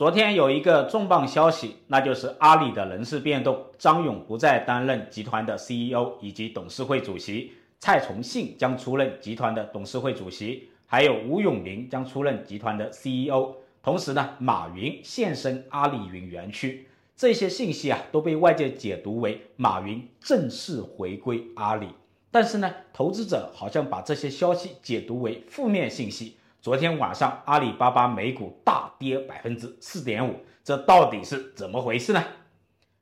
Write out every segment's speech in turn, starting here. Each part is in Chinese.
昨天有一个重磅消息，那就是阿里的人事变动，张勇不再担任集团的 CEO 以及董事会主席，蔡崇信将出任集团的董事会主席，还有吴永明将出任集团的 CEO。同时呢，马云现身阿里云园区，这些信息啊都被外界解读为马云正式回归阿里。但是呢，投资者好像把这些消息解读为负面信息。昨天晚上，阿里巴巴美股大跌百分之四点五，这到底是怎么回事呢？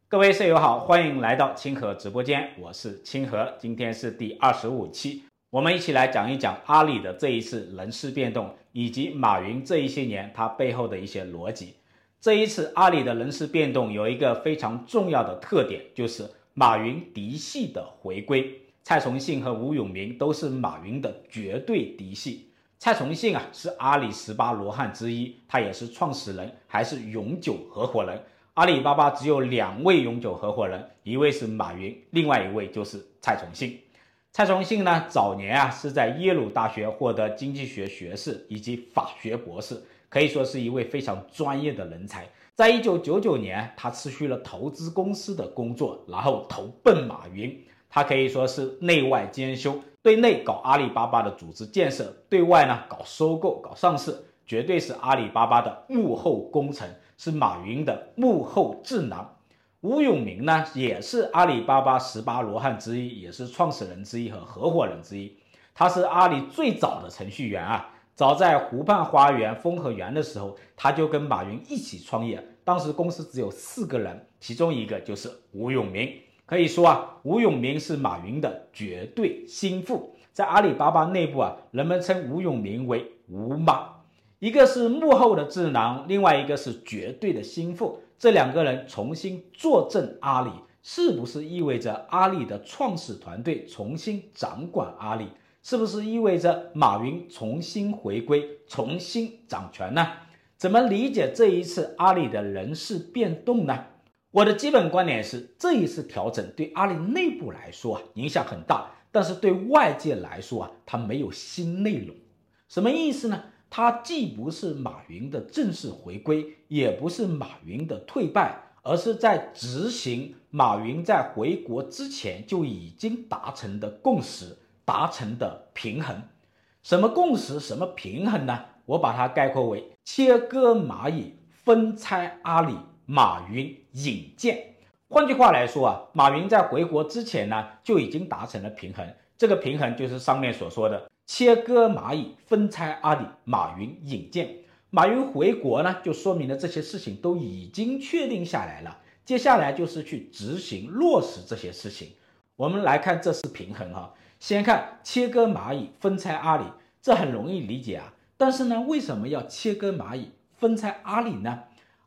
各位舍友好，欢迎来到清河直播间，我是清河，今天是第二十五期，我们一起来讲一讲阿里的这一次人事变动，以及马云这一些年他背后的一些逻辑。这一次阿里的人事变动有一个非常重要的特点，就是马云嫡系的回归，蔡崇信和吴永明都是马云的绝对嫡系。蔡崇信啊，是阿里十八罗汉之一，他也是创始人，还是永久合伙人。阿里巴巴只有两位永久合伙人，一位是马云，另外一位就是蔡崇信。蔡崇信呢，早年啊是在耶鲁大学获得经济学学士以及法学博士，可以说是一位非常专业的人才。在一九九九年，他辞去了投资公司的工作，然后投奔马云。他可以说是内外兼修。对内搞阿里巴巴的组织建设，对外呢搞收购、搞上市，绝对是阿里巴巴的幕后功臣，是马云的幕后智囊。吴永明呢，也是阿里巴巴十八罗汉之一，也是创始人之一和合伙人之一。他是阿里最早的程序员啊，早在湖畔花园、丰和园的时候，他就跟马云一起创业，当时公司只有四个人，其中一个就是吴永明。可以说啊，吴永明是马云的绝对心腹，在阿里巴巴内部啊，人们称吴永明为吴马，一个是幕后的智囊，另外一个是绝对的心腹。这两个人重新坐镇阿里，是不是意味着阿里的创始团队重新掌管阿里？是不是意味着马云重新回归、重新掌权呢？怎么理解这一次阿里的人事变动呢？我的基本观点是，这一次调整对阿里内部来说啊影响很大，但是对外界来说啊，它没有新内容。什么意思呢？它既不是马云的正式回归，也不是马云的退败，而是在执行马云在回国之前就已经达成的共识、达成的平衡。什么共识？什么平衡呢？我把它概括为切割蚂蚁，分拆阿里。马云引荐，换句话来说啊，马云在回国之前呢，就已经达成了平衡。这个平衡就是上面所说的切割蚂蚁，分拆阿里。马云引荐，马云回国呢，就说明了这些事情都已经确定下来了。接下来就是去执行落实这些事情。我们来看这是平衡哈，先看切割蚂蚁，分拆阿里，这很容易理解啊。但是呢，为什么要切割蚂蚁，分拆阿里呢？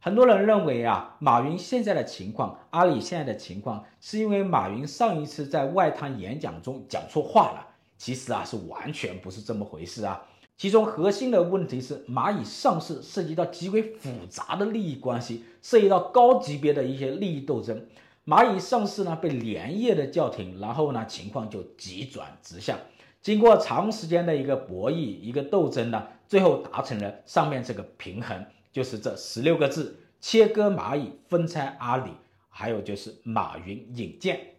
很多人认为啊，马云现在的情况，阿里现在的情况，是因为马云上一次在外滩演讲中讲错话了。其实啊，是完全不是这么回事啊。其中核心的问题是，蚂蚁上市涉及到极为复杂的利益关系，涉及到高级别的一些利益斗争。蚂蚁上市呢，被连夜的叫停，然后呢，情况就急转直下。经过长时间的一个博弈、一个斗争呢，最后达成了上面这个平衡。就是这十六个字：切割蚂蚁，分拆阿里。还有就是马云引荐。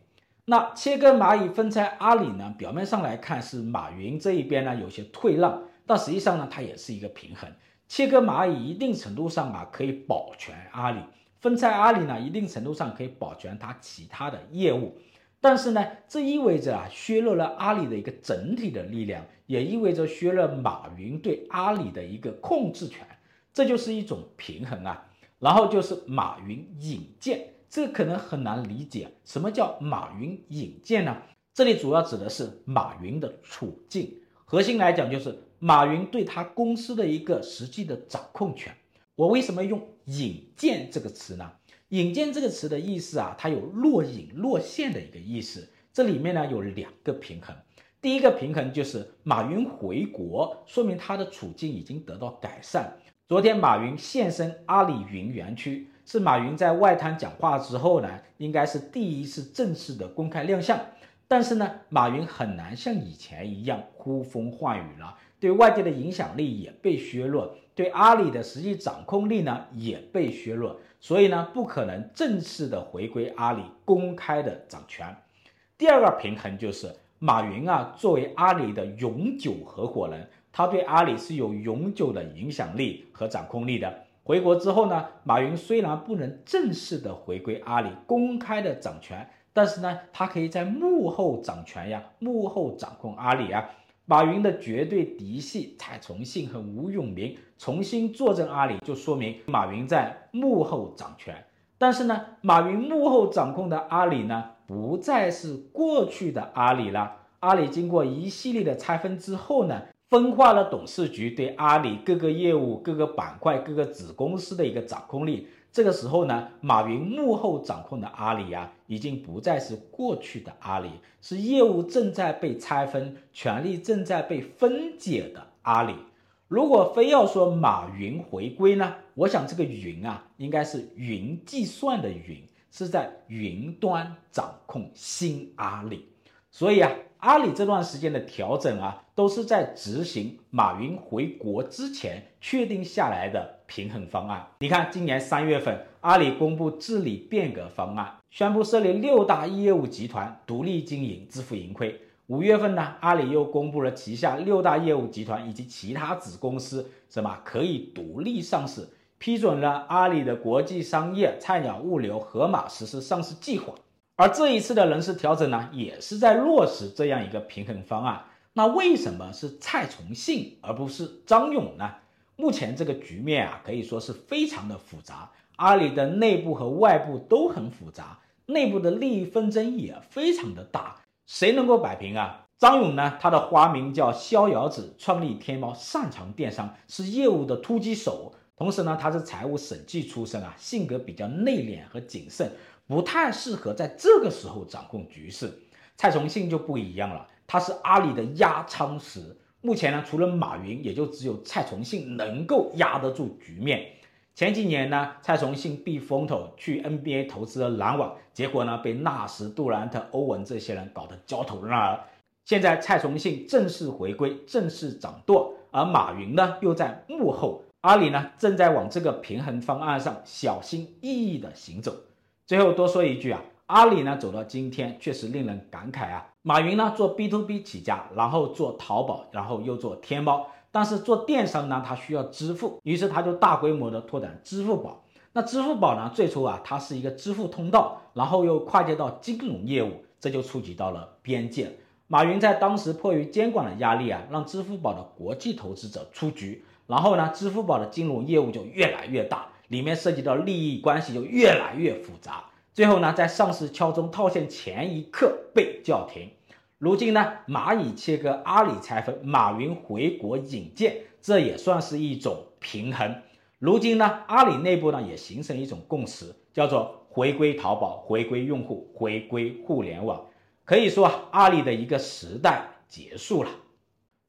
那切割蚂蚁，分拆阿里呢？表面上来看是马云这一边呢有些退让，但实际上呢，它也是一个平衡。切割蚂蚁一定程度上啊可以保全阿里，分拆阿里呢一定程度上可以保全它其他的业务。但是呢，这意味着啊削弱了阿里的一个整体的力量，也意味着削弱马云对阿里的一个控制权。这就是一种平衡啊，然后就是马云引荐，这可能很难理解，什么叫马云引荐呢？这里主要指的是马云的处境，核心来讲就是马云对他公司的一个实际的掌控权。我为什么用引荐这个词呢？引荐这个词的意思啊，它有若隐若现的一个意思。这里面呢有两个平衡，第一个平衡就是马云回国，说明他的处境已经得到改善。昨天马云现身阿里云园区，是马云在外滩讲话之后呢，应该是第一次正式的公开亮相。但是呢，马云很难像以前一样呼风唤雨了，对外界的影响力也被削弱，对阿里的实际掌控力呢也被削弱，所以呢不可能正式的回归阿里公开的掌权。第二个平衡就是马云啊作为阿里的永久合伙人，他对阿里是有永久的影响力和掌控力的。回国之后呢，马云虽然不能正式的回归阿里公开的掌权，但是呢他可以在幕后掌权呀，幕后掌控阿里啊。马云的绝对嫡系蔡崇信和吴永明重新坐镇阿里，就说明马云在幕后掌权。但是呢，马云幕后掌控的阿里呢，不再是过去的阿里了。阿里经过一系列的拆分之后呢，分化了董事局对阿里各个业务、各个板块、各个子公司的一个掌控力。这个时候呢，马云幕后掌控的阿里啊，已经不再是过去的阿里，是业务正在被拆分、权力正在被分解的阿里。如果非要说马云回归呢，我想这个云啊，应该是云计算的云，是在云端掌控新阿里。所以啊，阿里这段时间的调整啊，都是在执行马云回国之前确定下来的平衡方案。你看，今年三月份，阿里公布治理变革方案，宣布设立六大业务集团，独立经营，自负盈亏。五月份呢，阿里又公布了旗下六大业务集团以及其他子公司什么可以独立上市，批准了阿里的国际商业、菜鸟物流、盒马实施上市计划。而这一次的人事调整呢，也是在落实这样一个平衡方案。那为什么是蔡崇信而不是张勇呢？目前这个局面啊，可以说是非常的复杂。阿里的内部和外部都很复杂，内部的利益纷争也非常的大。谁能够摆平啊？张勇呢，他的花名叫逍遥子，创立天猫，擅长电商，是业务的突击手。同时呢，他是财务审计出身啊，性格比较内敛和谨慎。不太适合在这个时候掌控局势，蔡崇信就不一样了，他是阿里的压舱石。目前呢，除了马云，也就只有蔡崇信能够压得住局面。前几年呢，蔡崇信避风头去 NBA 投资了篮网，结果呢被纳什、杜兰特、欧文这些人搞得焦头烂额。现在蔡崇信正式回归，正式掌舵，而马云呢又在幕后，阿里呢正在往这个平衡方案上小心翼翼地行走。最后多说一句啊，阿里呢走到今天确实令人感慨啊。马云呢做 B to B 起家，然后做淘宝，然后又做天猫。但是做电商呢，他需要支付，于是他就大规模的拓展支付宝。那支付宝呢，最初啊，它是一个支付通道，然后又跨界到金融业务，这就触及到了边界。马云在当时迫于监管的压力啊，让支付宝的国际投资者出局，然后呢，支付宝的金融业务就越来越大。里面涉及到利益关系就越来越复杂，最后呢，在上市敲钟套现前一刻被叫停。如今呢，蚂蚁切割，阿里拆分，马云回国引荐，这也算是一种平衡。如今呢，阿里内部呢也形成一种共识，叫做回归淘宝，回归用户，回归互联网。可以说啊，阿里的一个时代结束了。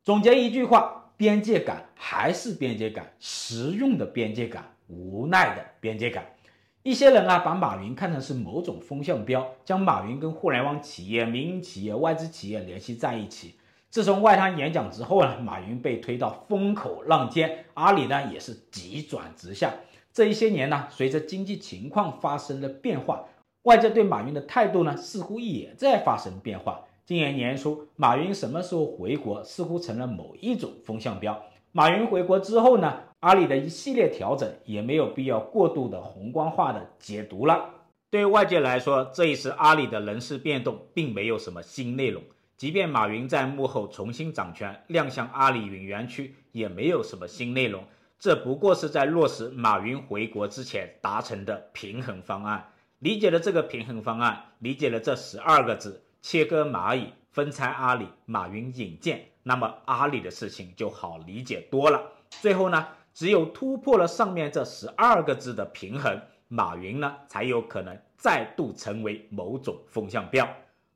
总结一句话，边界感还是边界感，实用的边界感。无奈的边界感，一些人啊，把马云看成是某种风向标，将马云跟互联网企业、民营企业、外资企业联系在一起。自从外滩演讲之后呢，马云被推到风口浪尖，阿里呢也是急转直下。这一些年呢，随着经济情况发生了变化，外界对马云的态度呢，似乎也在发生变化。今年年初，马云什么时候回国，似乎成了某一种风向标。马云回国之后呢，阿里的一系列调整也没有必要过度的宏观化的解读了。对外界来说，这一次阿里的人事变动并没有什么新内容。即便马云在幕后重新掌权，亮相阿里云园区，也没有什么新内容。这不过是在落实马云回国之前达成的平衡方案。理解了这个平衡方案，理解了这十二个字：切割蚂蚁，分拆阿里，马云引荐。那么阿里的事情就好理解多了。最后呢，只有突破了上面这十二个字的平衡，马云呢才有可能再度成为某种风向标。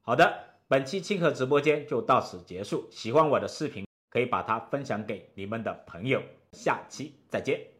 好的，本期清河直播间就到此结束。喜欢我的视频，可以把它分享给你们的朋友。下期再见。